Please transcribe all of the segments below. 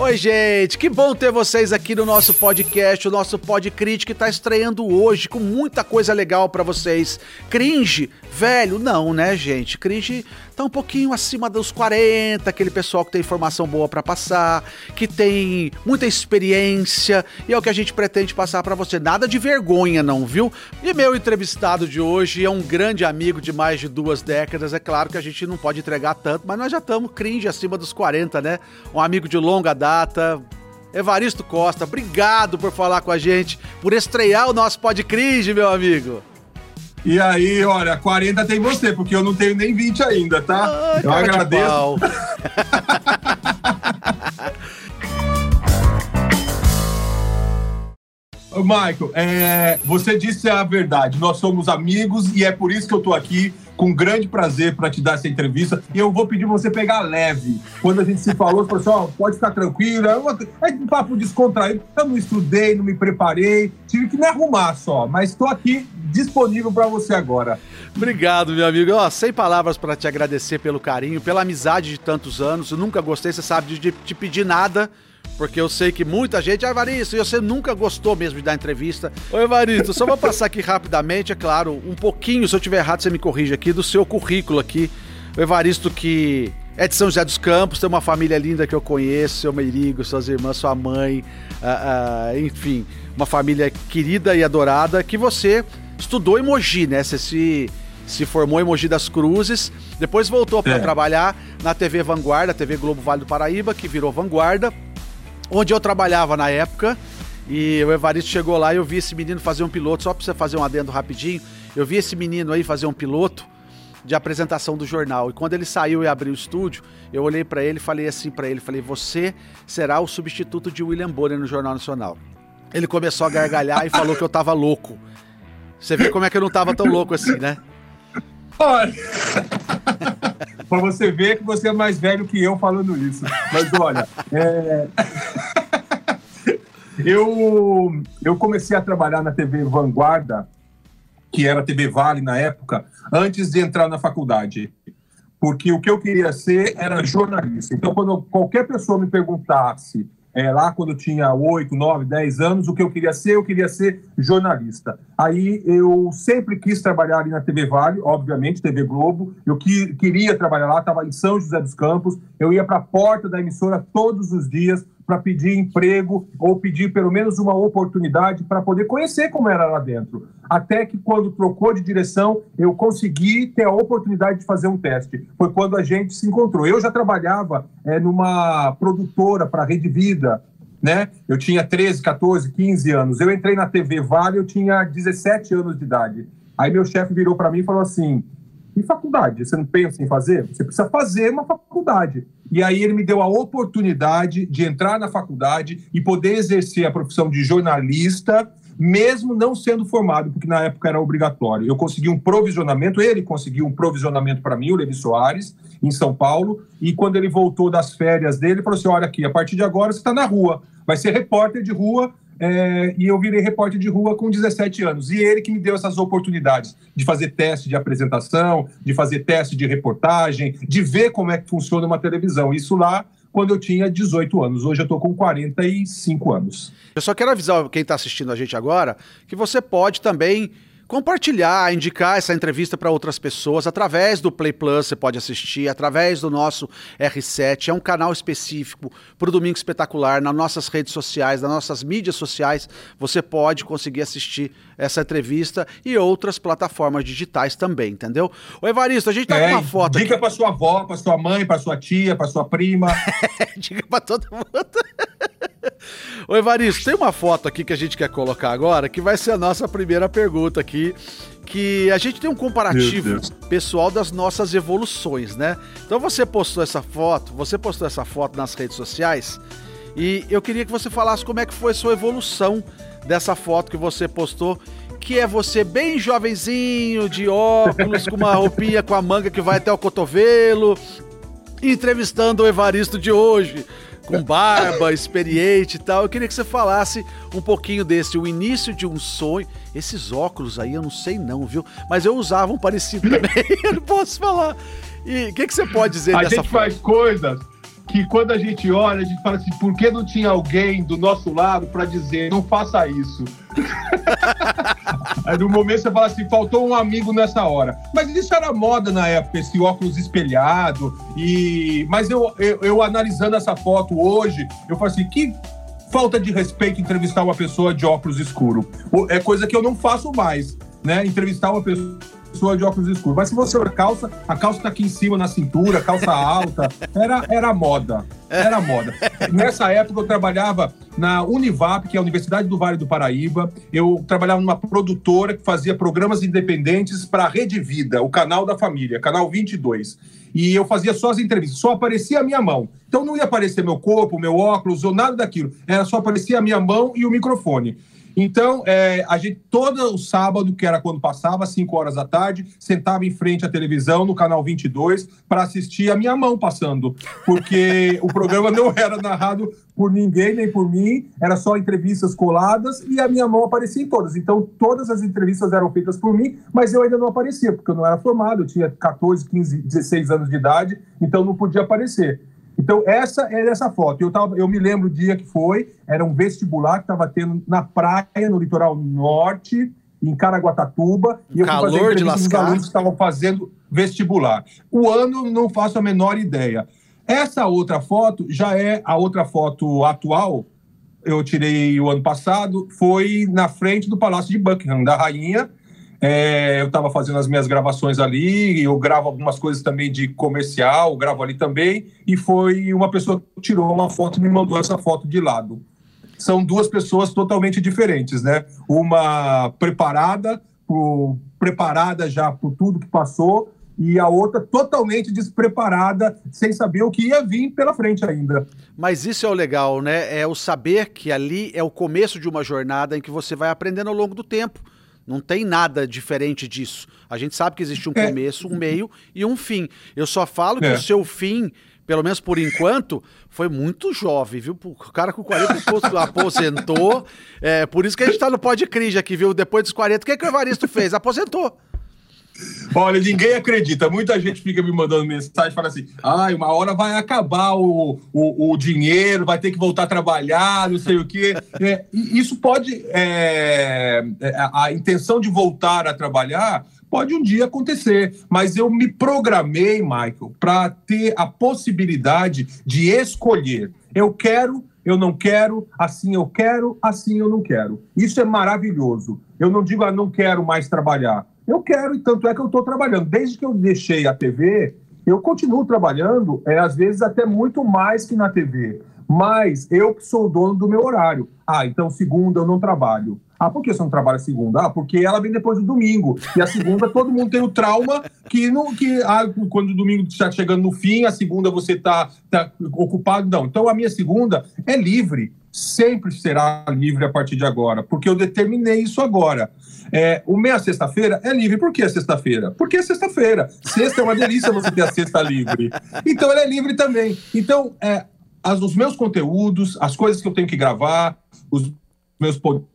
Oi, gente, que bom ter vocês aqui no nosso podcast, o nosso Pod Crítica que tá estreando hoje com muita coisa legal para vocês. Cringe, velho, não, né, gente? Cringe tá um pouquinho acima dos 40, aquele pessoal que tem informação boa para passar, que tem muita experiência, e é o que a gente pretende passar para você. Nada de vergonha, não, viu? E meu entrevistado de hoje é um grande amigo de mais de duas décadas. É claro que a gente não pode entregar tanto, mas nós já estamos cringe acima dos 40, né? Um amigo de longa data. Evaristo Costa, obrigado por falar com a gente, por estrear o nosso Podcringe, meu amigo. E aí, olha, 40 tem você, porque eu não tenho nem 20 ainda, tá? Eu agradeço. Michael, é, você disse a verdade. Nós somos amigos e é por isso que eu tô aqui com grande prazer para te dar essa entrevista. E eu vou pedir você pegar leve. Quando a gente se falou, você falou assim: pode ficar tranquilo. É um papo descontraído. Eu não estudei, não me preparei, tive que me arrumar só. Mas estou aqui disponível para você agora. Obrigado, meu amigo. Ó, sem palavras para te agradecer pelo carinho, pela amizade de tantos anos. Eu nunca gostei, você sabe, de te pedir nada porque eu sei que muita gente, ah, Evaristo, você nunca gostou mesmo de dar entrevista. Ô, Evaristo, só vou passar aqui rapidamente, é claro, um pouquinho, se eu tiver errado, você me corrige aqui, do seu currículo aqui. O Evaristo que é de São José dos Campos, tem uma família linda que eu conheço, seu Meirigo, suas irmãs, sua mãe, uh, uh, enfim, uma família querida e adorada, que você estudou em Mogi, né? Você se, se formou em Mogi das Cruzes, depois voltou para é. trabalhar na TV Vanguarda, TV Globo Vale do Paraíba, que virou Vanguarda, onde eu trabalhava na época. E o Evaristo chegou lá e eu vi esse menino fazer um piloto, só pra você fazer um adendo rapidinho. Eu vi esse menino aí fazer um piloto de apresentação do jornal. E quando ele saiu e abriu o estúdio, eu olhei para ele e falei assim para ele, falei: "Você será o substituto de William Bonner no Jornal Nacional". Ele começou a gargalhar e falou que eu tava louco. Você vê como é que eu não tava tão louco assim, né? Olha. pra você ver que você é mais velho que eu falando isso. Mas olha, é... eu, eu comecei a trabalhar na TV Vanguarda, que era TV Vale na época, antes de entrar na faculdade. Porque o que eu queria ser era jornalista. Então, quando qualquer pessoa me perguntasse é, lá quando eu tinha 8, 9, 10 anos, o que eu queria ser, eu queria ser jornalista. Aí eu sempre quis trabalhar ali na TV Vale, obviamente, TV Globo. Eu que, queria trabalhar lá, estava em São José dos Campos. Eu ia para a porta da emissora todos os dias para pedir emprego ou pedir pelo menos uma oportunidade para poder conhecer como era lá dentro. Até que quando trocou de direção, eu consegui ter a oportunidade de fazer um teste. Foi quando a gente se encontrou. Eu já trabalhava é, numa produtora para a Rede Vida, né? Eu tinha 13, 14, 15 anos. Eu entrei na TV Vale, eu tinha 17 anos de idade. Aí meu chefe virou para mim e falou assim: e faculdade? Você não pensa em fazer? Você precisa fazer uma faculdade. E aí ele me deu a oportunidade de entrar na faculdade e poder exercer a profissão de jornalista, mesmo não sendo formado, porque na época era obrigatório. Eu consegui um provisionamento, ele conseguiu um provisionamento para mim, o Levi Soares, em São Paulo, e quando ele voltou das férias dele, ele falou assim: olha aqui, a partir de agora você está na rua, vai ser repórter de rua é, e eu virei repórter de rua com 17 anos. E ele que me deu essas oportunidades de fazer teste de apresentação, de fazer teste de reportagem, de ver como é que funciona uma televisão. Isso lá quando eu tinha 18 anos. Hoje eu estou com 45 anos. Eu só quero avisar quem está assistindo a gente agora que você pode também compartilhar, indicar essa entrevista para outras pessoas através do Play Plus, você pode assistir, através do nosso R7, é um canal específico para o Domingo Espetacular, nas nossas redes sociais, nas nossas mídias sociais, você pode conseguir assistir essa entrevista e outras plataformas digitais também, entendeu? O Evaristo, a gente tá é, com uma foto Dica para sua avó, para sua mãe, para sua tia, para sua prima. dica para todo mundo. Ô Evaristo, tem uma foto aqui que a gente quer colocar agora, que vai ser a nossa primeira pergunta aqui, que a gente tem um comparativo pessoal das nossas evoluções, né? Então você postou essa foto, você postou essa foto nas redes sociais, e eu queria que você falasse como é que foi a sua evolução dessa foto que você postou, que é você bem jovenzinho, de óculos, com uma roupinha com a manga que vai até o cotovelo, entrevistando o Evaristo de hoje com barba, experiente e tal. Eu queria que você falasse um pouquinho desse, o início de um sonho. Esses óculos aí eu não sei não, viu? Mas eu usava um parecido também, eu não posso falar. E o que, que você pode dizer a dessa gente faz coisas que quando a gente olha, a gente fala assim, por que não tinha alguém do nosso lado para dizer, não faça isso? Aí no momento você fala assim, faltou um amigo nessa hora. Mas isso era moda na época, esse óculos espelhado. E mas eu, eu, eu analisando essa foto hoje, eu falo assim, que falta de respeito entrevistar uma pessoa de óculos escuro. É coisa que eu não faço mais, né? Entrevistar uma pessoa pessoa de óculos escuros. Mas se você a calça, a calça tá aqui em cima na cintura, calça alta. Era, era moda. Era moda. Nessa época eu trabalhava na Univap, que é a Universidade do Vale do Paraíba. Eu trabalhava numa produtora que fazia programas independentes para a Rede Vida, o canal da família, canal 22. E eu fazia só as entrevistas, só aparecia a minha mão. Então não ia aparecer meu corpo, meu óculos ou nada daquilo. Era só aparecia a minha mão e o microfone. Então, é, a gente, todo o sábado, que era quando passava, às 5 horas da tarde, sentava em frente à televisão, no canal 22, para assistir a minha mão passando. Porque o programa não era narrado por ninguém, nem por mim, era só entrevistas coladas e a minha mão aparecia em todas. Então, todas as entrevistas eram feitas por mim, mas eu ainda não aparecia, porque eu não era formado, eu tinha 14, 15, 16 anos de idade, então não podia aparecer. Então, essa é essa foto. Eu, tava, eu me lembro o dia que foi, era um vestibular que estava tendo na praia, no litoral norte, em Caraguatatuba, e eu Calor de lascar. os alunos que estavam fazendo vestibular. O ano, não faço a menor ideia. Essa outra foto já é a outra foto atual, eu tirei o ano passado, foi na frente do Palácio de Buckingham, da rainha, é, eu estava fazendo as minhas gravações ali, eu gravo algumas coisas também de comercial, gravo ali também, e foi uma pessoa que tirou uma foto e me mandou essa foto de lado. São duas pessoas totalmente diferentes, né? Uma preparada, preparada já por tudo que passou, e a outra totalmente despreparada, sem saber o que ia vir pela frente ainda. Mas isso é o legal, né? É o saber que ali é o começo de uma jornada em que você vai aprendendo ao longo do tempo. Não tem nada diferente disso. A gente sabe que existe um é. começo, um meio e um fim. Eu só falo que é. o seu fim, pelo menos por enquanto, foi muito jovem, viu? O cara com 40 aposentou. É, por isso que a gente tá no Pod Cris aqui, viu? Depois dos 40, o que, que o Evaristo fez? Aposentou. Olha, ninguém acredita. Muita gente fica me mandando mensagem, fala assim: ai, ah, uma hora vai acabar o, o, o, dinheiro, vai ter que voltar a trabalhar, não sei o quê. É, isso pode. É, é, a intenção de voltar a trabalhar pode um dia acontecer, mas eu me programei, Michael, para ter a possibilidade de escolher. Eu quero eu não quero, assim eu quero, assim eu não quero. Isso é maravilhoso. Eu não digo, ah, não quero mais trabalhar. Eu quero, e tanto é que eu estou trabalhando. Desde que eu deixei a TV, eu continuo trabalhando, é, às vezes até muito mais que na TV. Mas eu que sou dono do meu horário. Ah, então segunda eu não trabalho. Ah, por que você não trabalha segunda? Ah, porque ela vem depois do domingo. E a segunda todo mundo tem o trauma que, não, que ah, quando o domingo está chegando no fim, a segunda você está tá ocupado. Não. Então a minha segunda é livre. Sempre será livre a partir de agora, porque eu determinei isso agora. É, o meia sexta-feira é livre. Por que sexta-feira? Porque é sexta-feira. Sexta é uma delícia você ter a sexta livre. Então ela é livre também. Então, é, as, os meus conteúdos, as coisas que eu tenho que gravar, os meus podcasts,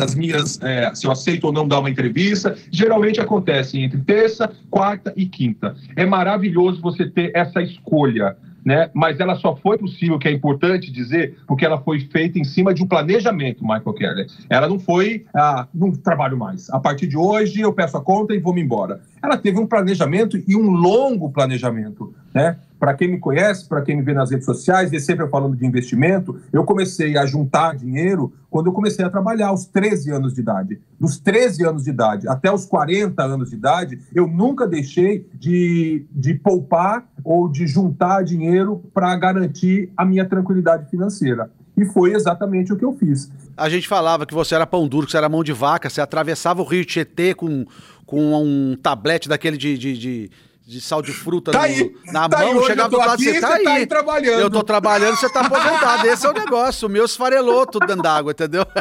as minhas, é, se eu aceito ou não dar uma entrevista, geralmente acontece entre terça, quarta e quinta. É maravilhoso você ter essa escolha né? Mas ela só foi possível, que é importante dizer, porque ela foi feita em cima de um planejamento, Michael Keller. Ela não foi, ah, não trabalho mais. A partir de hoje eu peço a conta e vou me embora. Ela teve um planejamento e um longo planejamento, né? Para quem me conhece, para quem me vê nas redes sociais, e sempre falando de investimento, eu comecei a juntar dinheiro quando eu comecei a trabalhar aos 13 anos de idade. Dos 13 anos de idade até os 40 anos de idade, eu nunca deixei de, de poupar ou de juntar dinheiro para garantir a minha tranquilidade financeira. E foi exatamente o que eu fiz. A gente falava que você era pão duro, que você era mão de vaca, você atravessava o rio Tietê com, com um tablete daquele de, de, de de sal de fruta tá no, aí, na tá mão, chegava do lado, você tá, aí. tá aí trabalhando. Eu tô trabalhando, você tá aposentado. Esse é o negócio. O meu esfarelou tudo dentro d'água, entendeu?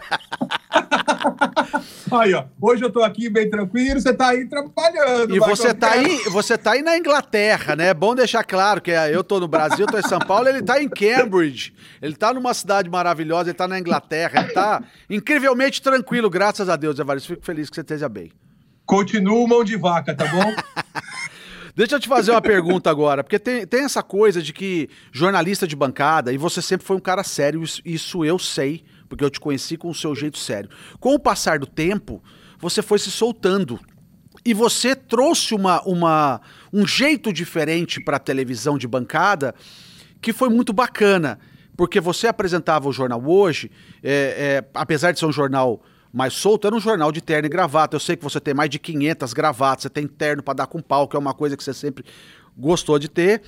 Aí, ó. Hoje eu tô aqui bem tranquilo, você tá aí trabalhando. E você tá aí, você tá aí na Inglaterra, né? É bom deixar claro que eu tô no Brasil, tô em São Paulo, ele tá em Cambridge. Ele tá numa cidade maravilhosa, ele tá na Inglaterra, ele tá incrivelmente tranquilo, graças a Deus, Evaristo. Fico feliz que você esteja bem. Continuo mão de vaca, tá bom? Deixa eu te fazer uma pergunta agora, porque tem, tem essa coisa de que jornalista de bancada, e você sempre foi um cara sério, isso, eu sei, porque eu te conheci com o seu jeito sério. Com o passar do tempo, você foi se soltando. E você trouxe uma, uma, um jeito diferente para a televisão de bancada que foi muito bacana. Porque você apresentava o jornal hoje, é, é, apesar de ser um jornal mais solto, era um jornal de terno e gravata. Eu sei que você tem mais de 500 gravatas, você tem terno para dar com pau, que é uma coisa que você sempre gostou de ter.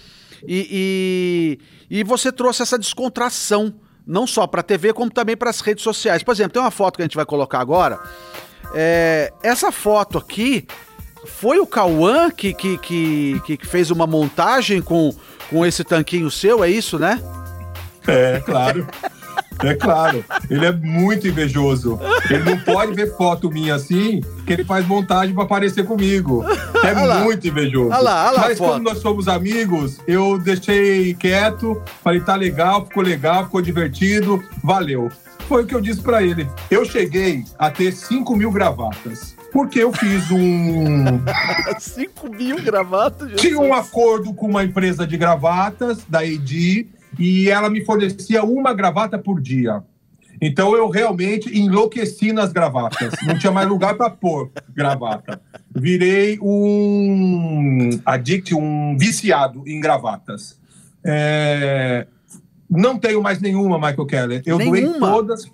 E, e, e você trouxe essa descontração, não só para a TV, como também para as redes sociais. Por exemplo, tem uma foto que a gente vai colocar agora. É, essa foto aqui foi o Cauã que, que, que, que fez uma montagem com, com esse tanquinho seu, é isso, né? É, claro. É claro, ele é muito invejoso. Ele não pode ver foto minha assim, que ele faz montagem para aparecer comigo. É muito invejoso. Lá, Mas como nós somos amigos, eu deixei quieto, falei, tá legal, ficou legal, ficou divertido, valeu. Foi o que eu disse para ele. Eu cheguei a ter 5 mil gravatas. Porque eu fiz um. 5 mil gravatas? Tinha um acordo com uma empresa de gravatas, da ED, e ela me fornecia uma gravata por dia. Então eu realmente enlouqueci nas gravatas. Não tinha mais lugar para pôr gravata. Virei um addict, um viciado em gravatas. É... Não tenho mais nenhuma, Michael Keller. Eu nenhuma? doei todas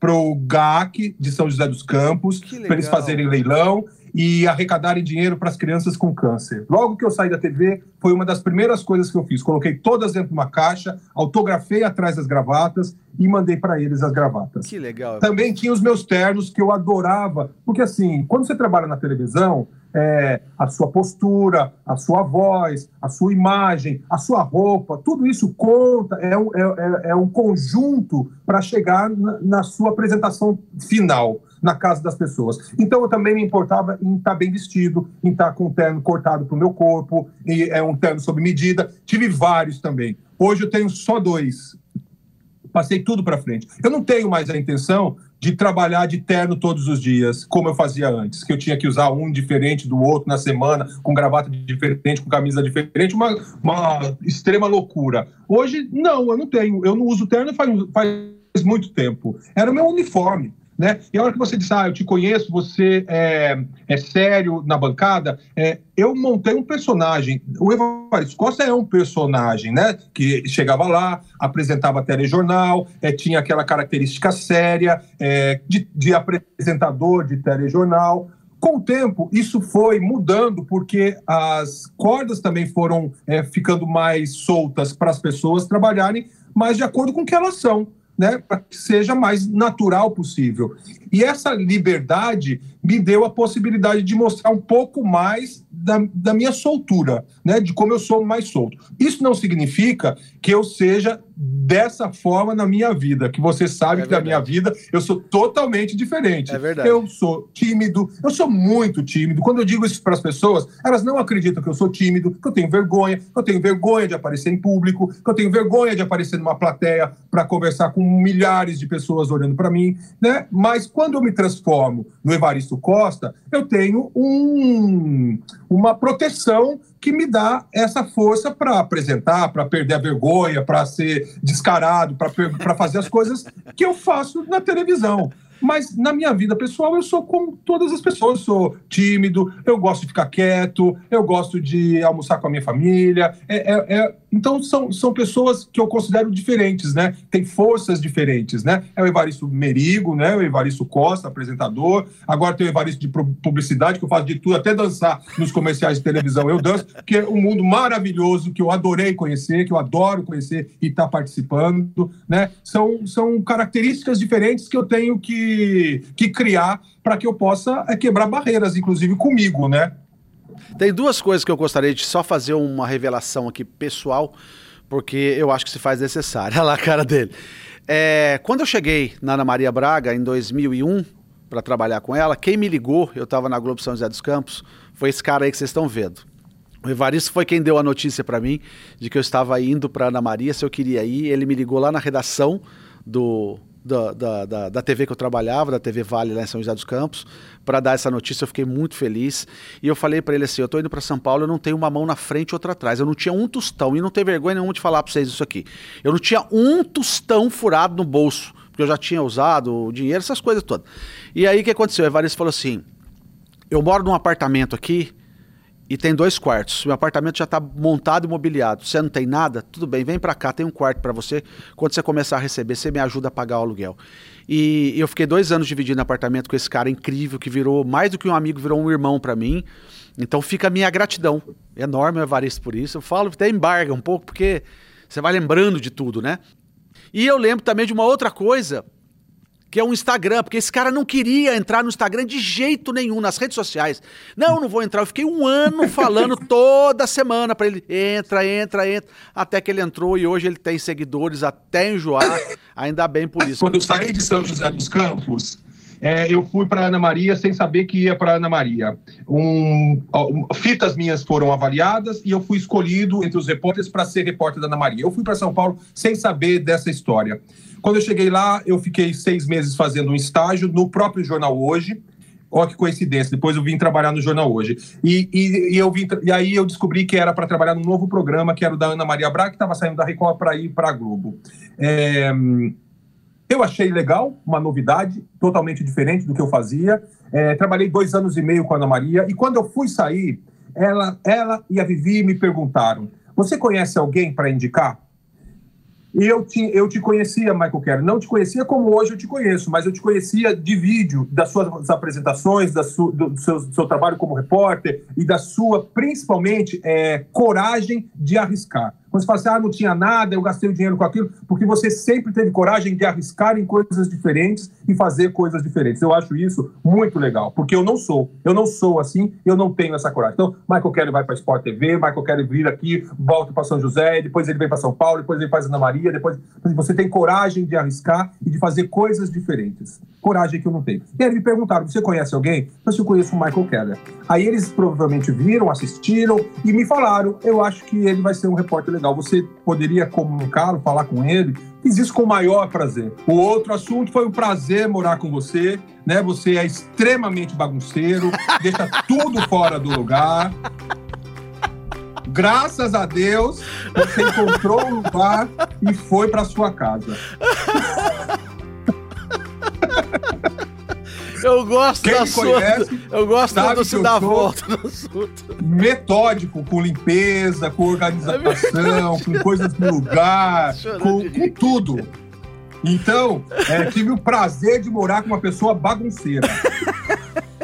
pro GAC de São José dos Campos, para eles fazerem leilão e arrecadarem dinheiro para as crianças com câncer. Logo que eu saí da TV, foi uma das primeiras coisas que eu fiz. Coloquei todas dentro de uma caixa, autografei atrás das gravatas e mandei para eles as gravatas. Que legal. Também tinha os meus ternos que eu adorava, porque assim, quando você trabalha na televisão, é, a sua postura, a sua voz, a sua imagem, a sua roupa, tudo isso conta, é um, é, é, é um conjunto para chegar na, na sua apresentação final na casa das pessoas. Então eu também me importava em estar tá bem vestido, em estar tá com um terno cortado para o meu corpo, e é um terno sob medida. Tive vários também. Hoje eu tenho só dois. Passei tudo para frente. Eu não tenho mais a intenção de trabalhar de terno todos os dias, como eu fazia antes, que eu tinha que usar um diferente do outro na semana, com gravata diferente, com camisa diferente, uma, uma extrema loucura. Hoje, não, eu não tenho. Eu não uso terno faz, faz muito tempo. Era o meu uniforme. Né? E a hora que você diz, ah, eu te conheço, você é, é sério na bancada, é, eu montei um personagem. O Evaristo Costa é um personagem, né? Que chegava lá, apresentava telejornal, é, tinha aquela característica séria é, de, de apresentador de telejornal. Com o tempo, isso foi mudando, porque as cordas também foram é, ficando mais soltas para as pessoas trabalharem mais de acordo com o que elas são né, para que seja mais natural possível. E essa liberdade me deu a possibilidade de mostrar um pouco mais da, da minha soltura, né, de como eu sou mais solto. Isso não significa que eu seja dessa forma na minha vida, que você sabe é que na minha vida eu sou totalmente diferente. É verdade. Eu sou tímido, eu sou muito tímido. Quando eu digo isso para as pessoas, elas não acreditam que eu sou tímido, que eu tenho vergonha, que eu tenho vergonha de aparecer em público, que eu tenho vergonha de aparecer numa plateia para conversar com milhares de pessoas olhando para mim, né? Mas quando eu me transformo no Evaristo Costa, eu tenho um, uma proteção que me dá essa força para apresentar, para perder a vergonha, para ser descarado, para fazer as coisas que eu faço na televisão. Mas na minha vida pessoal, eu sou como todas as pessoas. Eu sou tímido, eu gosto de ficar quieto, eu gosto de almoçar com a minha família. É, é, é... Então, são, são pessoas que eu considero diferentes, né? Tem forças diferentes, né? É o Evaristo Merigo, né? O Evaristo Costa, apresentador. Agora tem o Evaristo de publicidade, que eu faço de tudo, até dançar nos comerciais de televisão eu danço, que é um mundo maravilhoso que eu adorei conhecer, que eu adoro conhecer e estar tá participando, né? São, são características diferentes que eu tenho que que, criar para que eu possa é, quebrar barreiras, inclusive comigo, né? Tem duas coisas que eu gostaria de só fazer uma revelação aqui pessoal, porque eu acho que se faz necessário. Olha lá a cara dele. É, quando eu cheguei na Ana Maria Braga em 2001 para trabalhar com ela, quem me ligou, eu estava na Globo São José dos Campos, foi esse cara aí que vocês estão vendo. O Evaristo foi quem deu a notícia para mim de que eu estava indo para Ana Maria, se eu queria ir. Ele me ligou lá na redação do, da, da, da, TV que eu trabalhava, da TV Vale lá em São José dos Campos, para dar essa notícia. Eu fiquei muito feliz. E eu falei para ele assim: eu tô indo para São Paulo, eu não tenho uma mão na frente e outra atrás. Eu não tinha um tostão, e não tenho vergonha nenhuma de falar para vocês isso aqui. Eu não tinha um tostão furado no bolso, porque eu já tinha usado o dinheiro, essas coisas todas. E aí o que aconteceu? O Evaristo falou assim: eu moro num apartamento aqui e tem dois quartos. Meu apartamento já está montado e mobiliado. Você não tem nada? Tudo bem, vem para cá, tem um quarto para você. Quando você começar a receber, você me ajuda a pagar o aluguel. E eu fiquei dois anos dividindo apartamento com esse cara incrível que virou mais do que um amigo, virou um irmão para mim. Então fica a minha gratidão enorme, Evaristo, por isso. Eu falo até embarga um pouco, porque você vai lembrando de tudo, né? E eu lembro também de uma outra coisa que é um Instagram, porque esse cara não queria entrar no Instagram de jeito nenhum, nas redes sociais. Não, não vou entrar. Eu fiquei um ano falando toda semana para ele: entra, entra, entra. Até que ele entrou e hoje ele tem seguidores até enjoar. Ainda bem por isso. Quando eu saí de São José dos Campos, é, eu fui para Ana Maria sem saber que ia para Ana Maria. Um, um, fitas minhas foram avaliadas e eu fui escolhido entre os repórteres para ser repórter da Ana Maria. Eu fui para São Paulo sem saber dessa história. Quando eu cheguei lá, eu fiquei seis meses fazendo um estágio no próprio jornal Hoje. Olha que coincidência, depois eu vim trabalhar no Jornal Hoje. E, e, e eu vim, e aí eu descobri que era para trabalhar num novo programa, que era o da Ana Maria Braga, que estava saindo da Record para ir para a Globo. É, eu achei legal, uma novidade, totalmente diferente do que eu fazia. É, trabalhei dois anos e meio com a Ana Maria, e quando eu fui sair, ela, ela e a Vivi me perguntaram: Você conhece alguém para indicar? E eu te, eu te conhecia, Michael Kerr. Não te conhecia como hoje eu te conheço, mas eu te conhecia de vídeo, das suas apresentações, da su, do, seu, do seu trabalho como repórter e da sua, principalmente, é, coragem de arriscar. Quando você fala assim, ah, não tinha nada, eu gastei o dinheiro com aquilo, porque você sempre teve coragem de arriscar em coisas diferentes e fazer coisas diferentes. Eu acho isso muito legal, porque eu não sou. Eu não sou assim, eu não tenho essa coragem. Então, Michael Kelly vai para a Sport TV, Michael Kelly vir aqui, volta para São José, depois ele vem para São Paulo, depois ele faz Ana Maria, depois você tem coragem de arriscar e de fazer coisas diferentes. Coragem que eu não tenho. E aí me perguntaram: você conhece alguém? Eu disse, eu conheço o Michael Keller. Aí eles provavelmente viram, assistiram e me falaram: eu acho que ele vai ser um repórter legal legal. Você poderia comunicá-lo, falar com ele? Fiz isso com o maior prazer. O outro assunto foi um prazer morar com você. Né? Você é extremamente bagunceiro, deixa tudo fora do lugar. Graças a Deus, você encontrou um lugar e foi para sua casa. Eu gosto Quem da sua. Conhece, eu gosto quando se dá volta no assunto. Metódico, com limpeza, com organização, com coisas no lugar, com, com, tudo. Então, é, tive o prazer de morar com uma pessoa bagunceira.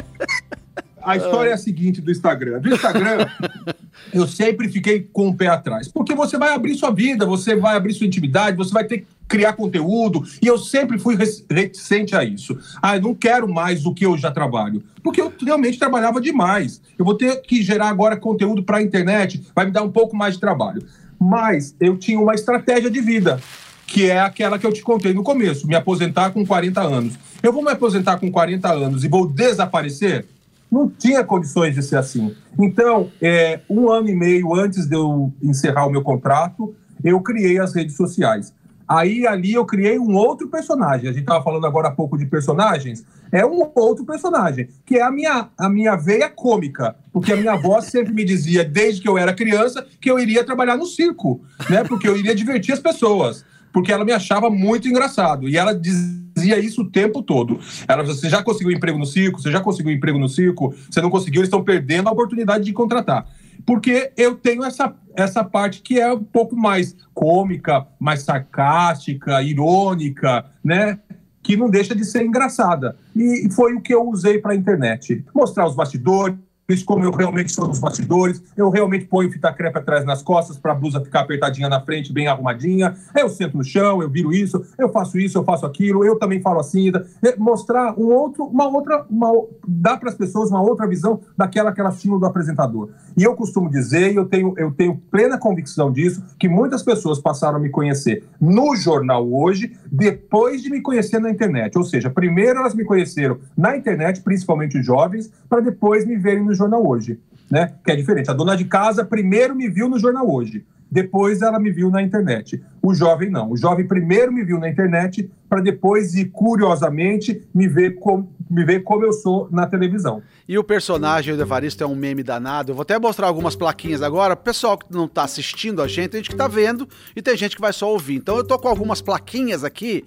A história é a seguinte do Instagram. Do Instagram, eu sempre fiquei com o pé atrás. Porque você vai abrir sua vida, você vai abrir sua intimidade, você vai ter que criar conteúdo. E eu sempre fui reticente a isso. Ah, eu não quero mais do que eu já trabalho. Porque eu realmente trabalhava demais. Eu vou ter que gerar agora conteúdo para a internet, vai me dar um pouco mais de trabalho. Mas eu tinha uma estratégia de vida que é aquela que eu te contei no começo, me aposentar com 40 anos. Eu vou me aposentar com 40 anos e vou desaparecer? Não tinha condições de ser assim. Então, é, um ano e meio antes de eu encerrar o meu contrato, eu criei as redes sociais. Aí ali eu criei um outro personagem. A gente estava falando agora há pouco de personagens. É um outro personagem, que é a minha, a minha veia cômica. Porque a minha avó sempre me dizia, desde que eu era criança, que eu iria trabalhar no circo, né? Porque eu iria divertir as pessoas. Porque ela me achava muito engraçado. E ela dizia isso o tempo todo. Ela você já conseguiu emprego no circo? Você já conseguiu emprego no circo? Você não conseguiu, eles estão perdendo a oportunidade de contratar. Porque eu tenho essa, essa parte que é um pouco mais cômica, mais sarcástica, irônica, né? Que não deixa de ser engraçada. E foi o que eu usei para a internet. Mostrar os bastidores, como eu realmente sou nos bastidores, eu realmente ponho fita crepe atrás nas costas para a blusa ficar apertadinha na frente, bem arrumadinha. Eu sento no chão, eu viro isso, eu faço isso, eu faço aquilo, eu também falo assim, mostrar um outro, uma outra, uma, dá para as pessoas uma outra visão daquela que elas tinham do apresentador. E eu costumo dizer, e eu tenho, eu tenho plena convicção disso, que muitas pessoas passaram a me conhecer no jornal hoje, depois de me conhecer na internet. Ou seja, primeiro elas me conheceram na internet, principalmente os jovens, para depois me verem no jornal hoje, né? Que é diferente. A dona de casa primeiro me viu no jornal hoje, depois ela me viu na internet. O jovem não. O jovem primeiro me viu na internet para depois e curiosamente me ver, com, me ver como eu sou na televisão. E o personagem do Evaristo é um meme danado. Eu vou até mostrar algumas plaquinhas agora. Pessoal que não está assistindo a gente, tem gente que está vendo e tem gente que vai só ouvir. Então eu tô com algumas plaquinhas aqui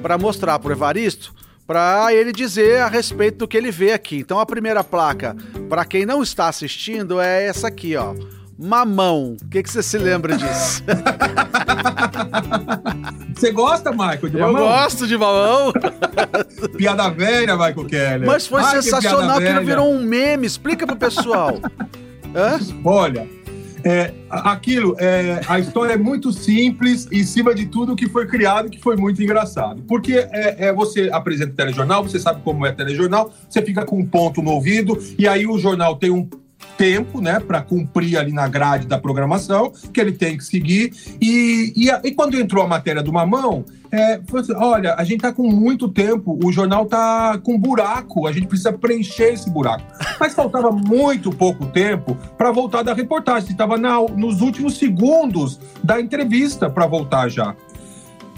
para mostrar pro Evaristo para ele dizer a respeito do que ele vê aqui. Então a primeira placa, para quem não está assistindo, é essa aqui, ó. Mamão. O que, que você se lembra disso? Você gosta, Michael, de mamão? Eu gosto de mamão. piada velha, Michael Keller. Mas foi Ai, sensacional que, que ele virou um meme. Explica pro pessoal. Hã? Olha, é, aquilo, é, a história é muito simples em cima de tudo, que foi criado, que foi muito engraçado. Porque é, é, você apresenta o telejornal, você sabe como é telejornal, você fica com um ponto no ouvido, e aí o jornal tem um tempo, né, para cumprir ali na grade da programação, que ele tem que seguir. E, e, e quando entrou a matéria do Mamão, é, assim, olha, a gente tá com muito tempo, o jornal tá com buraco, a gente precisa preencher esse buraco. Mas faltava muito pouco tempo para voltar da reportagem, estava nos últimos segundos da entrevista para voltar já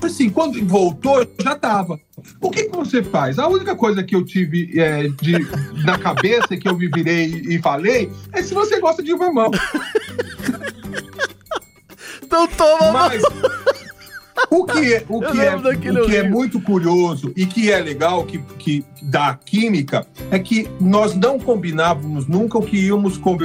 assim, quando voltou, já tava. O que, que você faz? A única coisa que eu tive é, de, na cabeça, que eu me virei e falei, é se você gosta de mamão. Então toma, Mas, o que é, o que é, o que é muito curioso e que é legal, que, que da química, é que nós não combinávamos nunca o que íamos com,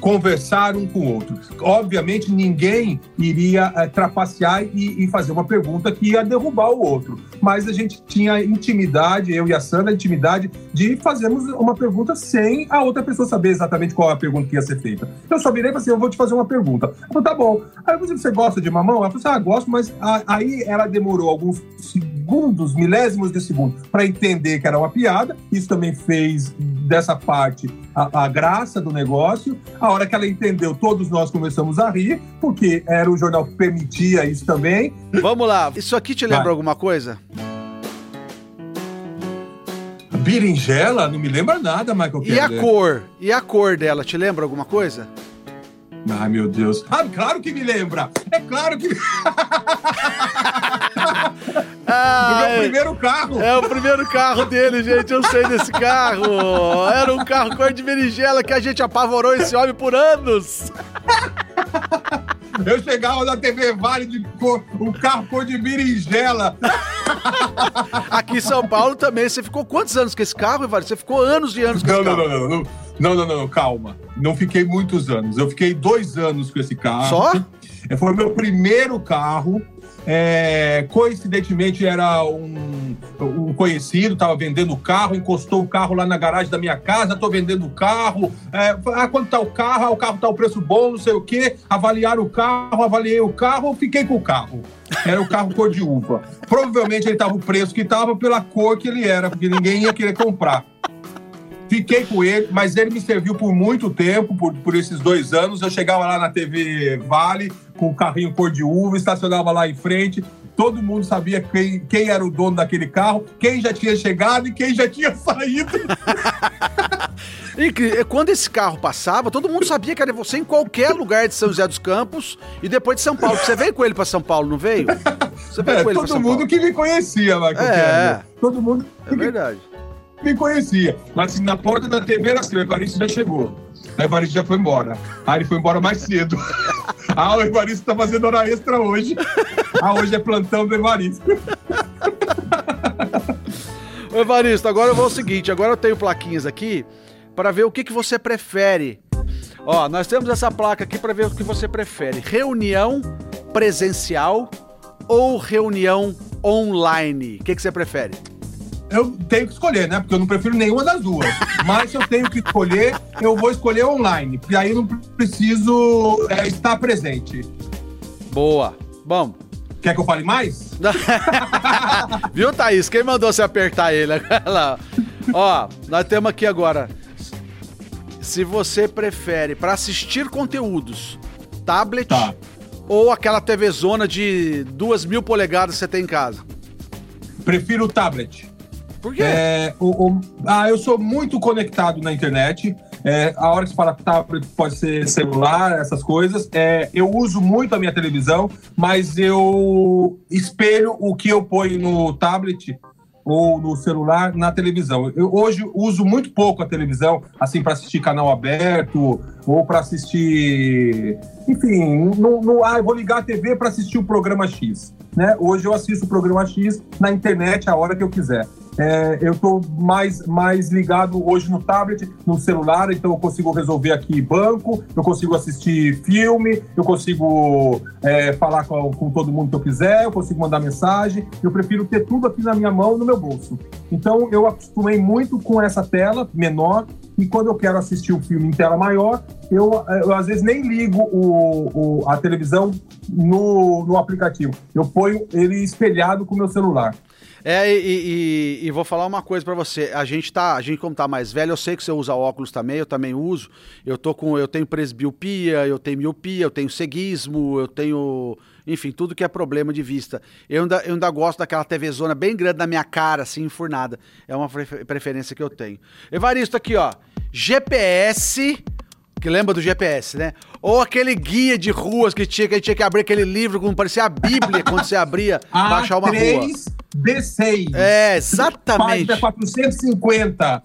conversar um com o outro. Obviamente, ninguém iria é, trapacear e, e, fazer uma pergunta que ia derrubar o outro. Mas a gente tinha intimidade, eu e a Sandra, intimidade de fazermos uma pergunta sem a outra pessoa saber exatamente qual a pergunta que ia ser feita. Eu só virei e falei assim: eu vou te fazer uma pergunta. Eu falei, tá bom. Aí eu falei, você gosta de mamão? Ela falou assim: ah, gosto, mas aí ela demorou alguns segundos, milésimos de segundo, para entender que era uma piada. Isso também fez dessa parte a, a, graça do negócio. A hora que ela entendeu, todos nós começamos a rir, porque era o jornal que permitia isso também. Vamos lá, isso aqui te lembra Vai. alguma coisa? Berinjela? Não me lembra nada, Michael E a cor? E a cor dela, te lembra alguma coisa? Ai, meu Deus. Ah, claro que me lembra. É claro que. Ah, meu é, primeiro carro. É o primeiro carro dele, gente. Eu sei desse carro. Era um carro cor de berinjela que a gente apavorou esse homem por anos. Eu chegava na TV Vale de cor, um carro cor de berinjela. Aqui em São Paulo também. Você ficou quantos anos com esse carro, Ivar? Você ficou anos e anos com não, esse não, carro. Não, não, não, não. Não, não, não, calma. Não fiquei muitos anos. Eu fiquei dois anos com esse carro. Só? Foi o meu primeiro carro. É, coincidentemente era um, um conhecido, estava vendendo o carro, encostou o carro lá na garagem da minha casa, estou vendendo o carro. É, ah, quanto está o carro? Ah, o carro está o preço bom, não sei o quê. Avaliaram o carro, avaliei o carro, fiquei com o carro. Era o carro cor de uva. Provavelmente ele estava o preço que estava pela cor que ele era, porque ninguém ia querer comprar. Fiquei com ele, mas ele me serviu por muito tempo, por, por esses dois anos. Eu chegava lá na TV Vale com o carrinho cor de uva, estacionava lá em frente. Todo mundo sabia quem, quem era o dono daquele carro, quem já tinha chegado e quem já tinha saído. E quando esse carro passava, todo mundo sabia que era você em qualquer lugar de São José dos Campos e depois de São Paulo. Você veio com ele para São Paulo, não veio? Você veio é, com ele Todo mundo que me conhecia, Michael É. Todo mundo. É verdade me conhecia. Mas assim, na porta da TV era assim, o Evaristo já chegou. O Evaristo já foi embora. Ah, ele foi embora mais cedo. Ah, o Evaristo tá fazendo hora extra hoje. Ah, hoje é plantão do Evaristo. Ô Evaristo, agora eu vou o seguinte, agora eu tenho plaquinhas aqui para ver o que, que você prefere. Ó, nós temos essa placa aqui para ver o que você prefere. Reunião presencial ou reunião online? O que, que você prefere? Eu tenho que escolher, né? Porque eu não prefiro nenhuma das duas. Mas se eu tenho que escolher, eu vou escolher online. Porque aí eu não preciso é, estar presente. Boa. Bom. Quer que eu fale mais? Viu, Thaís? Quem mandou você apertar ele? Ó, nós temos aqui agora. Se você prefere para assistir conteúdos, tablet tá. ou aquela TV zona de duas mil polegadas que você tem em casa? Prefiro o tablet. Por quê? É, o, o, ah, eu sou muito conectado na internet. É, a hora que você fala tablet pode ser celular, essas coisas. É, eu uso muito a minha televisão, mas eu espelho o que eu ponho no tablet ou no celular na televisão. Eu hoje uso muito pouco a televisão, assim, para assistir canal aberto ou para assistir. Enfim, não, não, ah, vou ligar a TV para assistir o programa X. Né? Hoje eu assisto o programa X na internet a hora que eu quiser. É, eu estou mais, mais ligado hoje no tablet, no celular, então eu consigo resolver aqui banco, eu consigo assistir filme, eu consigo é, falar com, com, todo mundo que eu quiser, eu consigo mandar mensagem. Eu prefiro ter tudo aqui na minha mão, no meu bolso. Então eu acostumei muito com essa tela menor e quando eu quero assistir um filme em tela maior, eu, eu às vezes nem ligo o, o, a televisão no, no aplicativo. Eu ponho ele espelhado com o meu celular. É, e, e, e, vou falar uma coisa para você. A gente tá, a gente como tá mais velho, eu sei que você usa óculos também, eu também uso. Eu tô com, eu tenho presbiopia, eu tenho miopia, eu tenho ceguismo, eu tenho, enfim, tudo que é problema de vista. Eu ainda, eu ainda gosto daquela TV zona bem grande na minha cara, assim, enfurnada. É uma preferência que eu tenho. Evaristo aqui, ó. GPS que lembra do GPS, né? Ou aquele guia de ruas que tinha que, tinha que abrir aquele livro como parecia a Bíblia quando você abria baixar uma rua. B6. É, exatamente. Página 450.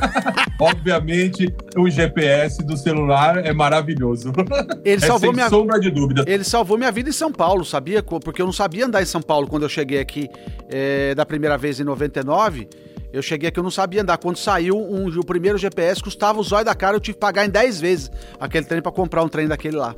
Obviamente, o GPS do celular é maravilhoso. Ele é salvou minha sombra de dúvida. Ele salvou minha vida em São Paulo, sabia? Porque eu não sabia andar em São Paulo quando eu cheguei aqui é, da primeira vez em 99. Eu cheguei aqui, eu não sabia andar. Quando saiu um, o primeiro GPS, custava o zóio da cara, eu tive que pagar em 10 vezes aquele trem para comprar um trem daquele lá.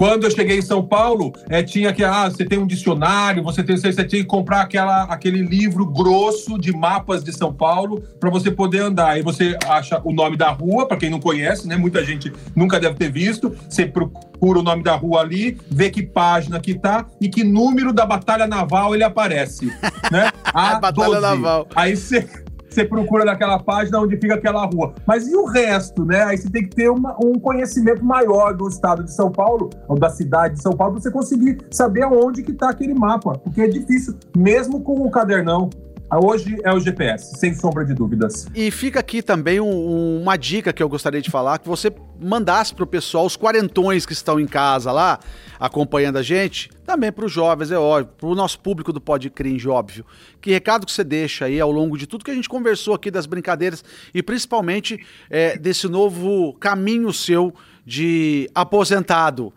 Quando eu cheguei em São Paulo, é, tinha que, ah, você tem um dicionário, você, tem, você tinha que comprar aquela, aquele livro grosso de mapas de São Paulo para você poder andar. Aí você acha o nome da rua, para quem não conhece, né? Muita gente nunca deve ter visto. Você procura o nome da rua ali, vê que página que tá e que número da batalha naval ele aparece, né? A, a batalha naval. Aí você você procura naquela página onde fica aquela rua. Mas e o resto, né? Aí você tem que ter uma, um conhecimento maior do estado de São Paulo, ou da cidade de São Paulo, para você conseguir saber aonde que está aquele mapa. Porque é difícil, mesmo com o cadernão. Hoje é o GPS, sem sombra de dúvidas. E fica aqui também um, uma dica que eu gostaria de falar, que você mandasse para o pessoal, os quarentões que estão em casa lá, acompanhando a gente, também para os jovens, é óbvio, para o nosso público do Pod Cringe, óbvio. Que recado que você deixa aí ao longo de tudo que a gente conversou aqui das brincadeiras e principalmente é, desse novo caminho seu de aposentado,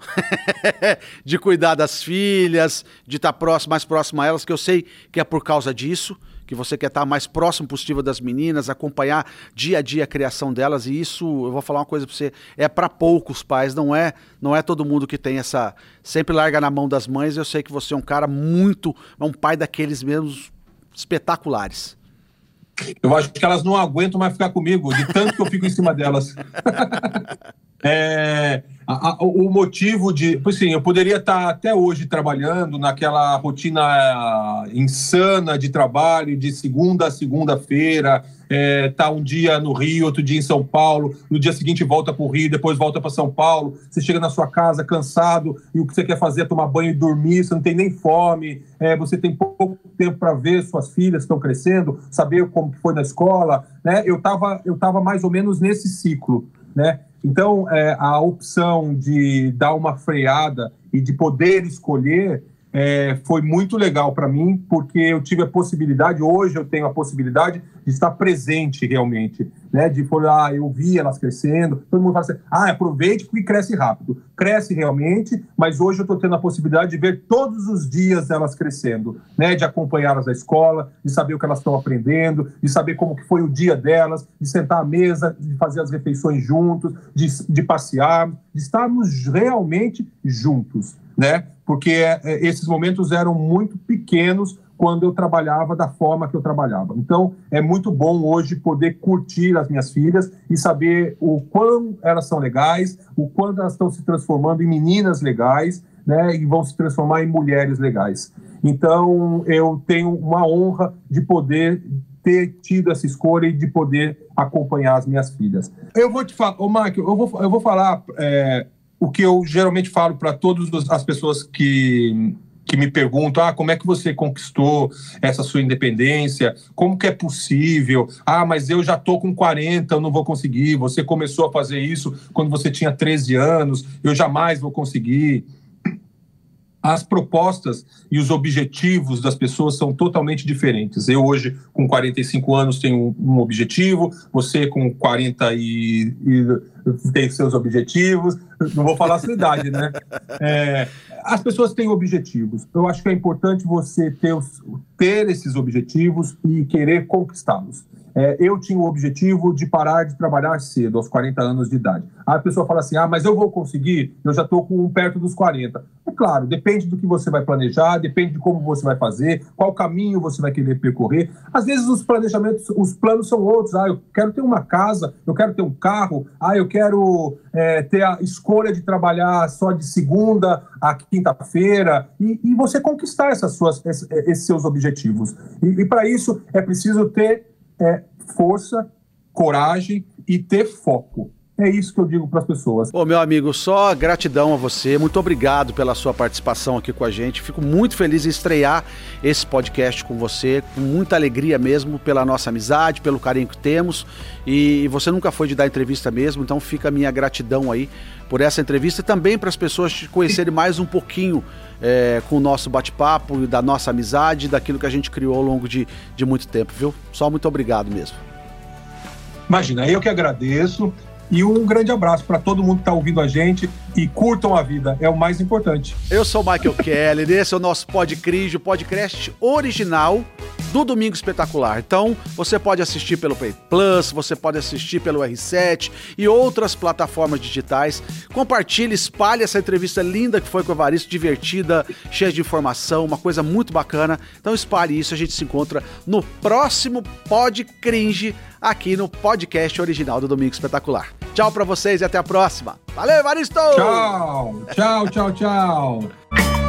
de cuidar das filhas, de estar próximo, mais próximo a elas, que eu sei que é por causa disso que você quer estar mais próximo possível das meninas, acompanhar dia a dia a criação delas, e isso, eu vou falar uma coisa para você, é para poucos pais, não é, não é todo mundo que tem essa, sempre larga na mão das mães, eu sei que você é um cara muito, é um pai daqueles mesmos espetaculares. Eu acho que elas não aguentam mais ficar comigo, de tanto que eu fico em cima delas. é, a, a, o motivo de. Assim, eu poderia estar até hoje trabalhando naquela rotina insana de trabalho, de segunda a segunda-feira, é, tá um dia no Rio, outro dia em São Paulo, no dia seguinte volta para o Rio, depois volta para São Paulo. Você chega na sua casa cansado e o que você quer fazer é tomar banho e dormir, você não tem nem fome, é, você tem pouco tempo para ver suas filhas estão crescendo, saber como foi na escola. Né? Eu estava eu tava mais ou menos nesse ciclo. Né? Então, é, a opção de dar uma freada e de poder escolher é, foi muito legal para mim, porque eu tive a possibilidade, hoje eu tenho a possibilidade de estar presente realmente, né? De falar, ah, eu vi elas crescendo, todo mundo fala assim, ah, aproveite porque cresce rápido. Cresce realmente, mas hoje eu estou tendo a possibilidade de ver todos os dias elas crescendo, né? De acompanhá-las na escola, de saber o que elas estão aprendendo, de saber como que foi o dia delas, de sentar à mesa, de fazer as refeições juntos, de, de passear, de estarmos realmente juntos, né? porque é, esses momentos eram muito pequenos quando eu trabalhava da forma que eu trabalhava. Então, é muito bom hoje poder curtir as minhas filhas e saber o quão elas são legais, o quanto elas estão se transformando em meninas legais, né, e vão se transformar em mulheres legais. Então, eu tenho uma honra de poder ter tido essa escolha e de poder acompanhar as minhas filhas. Eu vou te falar, ô Mark, eu vou, eu vou falar é, o que eu geralmente falo para todas as pessoas que que me perguntam: ah, como é que você conquistou essa sua independência? Como que é possível? Ah, mas eu já tô com 40, eu não vou conseguir. Você começou a fazer isso quando você tinha 13 anos, eu jamais vou conseguir as propostas e os objetivos das pessoas são totalmente diferentes. Eu hoje, com 45 anos, tenho um objetivo, você com 40 e, e tem seus objetivos. Não vou falar a sua idade, né? É, as pessoas têm objetivos. Eu acho que é importante você ter, os, ter esses objetivos e querer conquistá-los. É, eu tinha o objetivo de parar de trabalhar cedo, aos 40 anos de idade. Aí a pessoa fala assim: ah, mas eu vou conseguir, eu já estou com perto dos 40. É claro, depende do que você vai planejar, depende de como você vai fazer, qual caminho você vai querer percorrer. Às vezes os planejamentos, os planos são outros. Ah, eu quero ter uma casa, eu quero ter um carro, ah, eu quero é, ter a escolha de trabalhar só de segunda a quinta-feira, e, e, você conquistar essas suas, esses seus objetivos. E, e para isso é preciso ter é força, coragem e ter foco. É isso que eu digo para as pessoas. Ô, meu amigo, só gratidão a você. Muito obrigado pela sua participação aqui com a gente. Fico muito feliz em estrear esse podcast com você, com muita alegria mesmo pela nossa amizade, pelo carinho que temos. E você nunca foi de dar entrevista mesmo, então fica a minha gratidão aí por essa entrevista e também para as pessoas te conhecerem mais um pouquinho é, com o nosso bate-papo, da nossa amizade, daquilo que a gente criou ao longo de, de muito tempo, viu? Só muito obrigado mesmo. Imagina, eu que agradeço. E um grande abraço para todo mundo que está ouvindo a gente e curtam a vida, é o mais importante. Eu sou o Michael Keller, esse é o nosso Podcris, o podcast original do Domingo Espetacular. Então, você pode assistir pelo Play Plus, você pode assistir pelo R7 e outras plataformas digitais. Compartilhe, espalhe essa entrevista linda que foi com o Evaristo, divertida, cheia de informação, uma coisa muito bacana. Então, espalhe isso, a gente se encontra no próximo Pod Cringe aqui no podcast original do Domingo Espetacular. Tchau para vocês e até a próxima. Valeu, Evaristo! Tchau, tchau, tchau, tchau.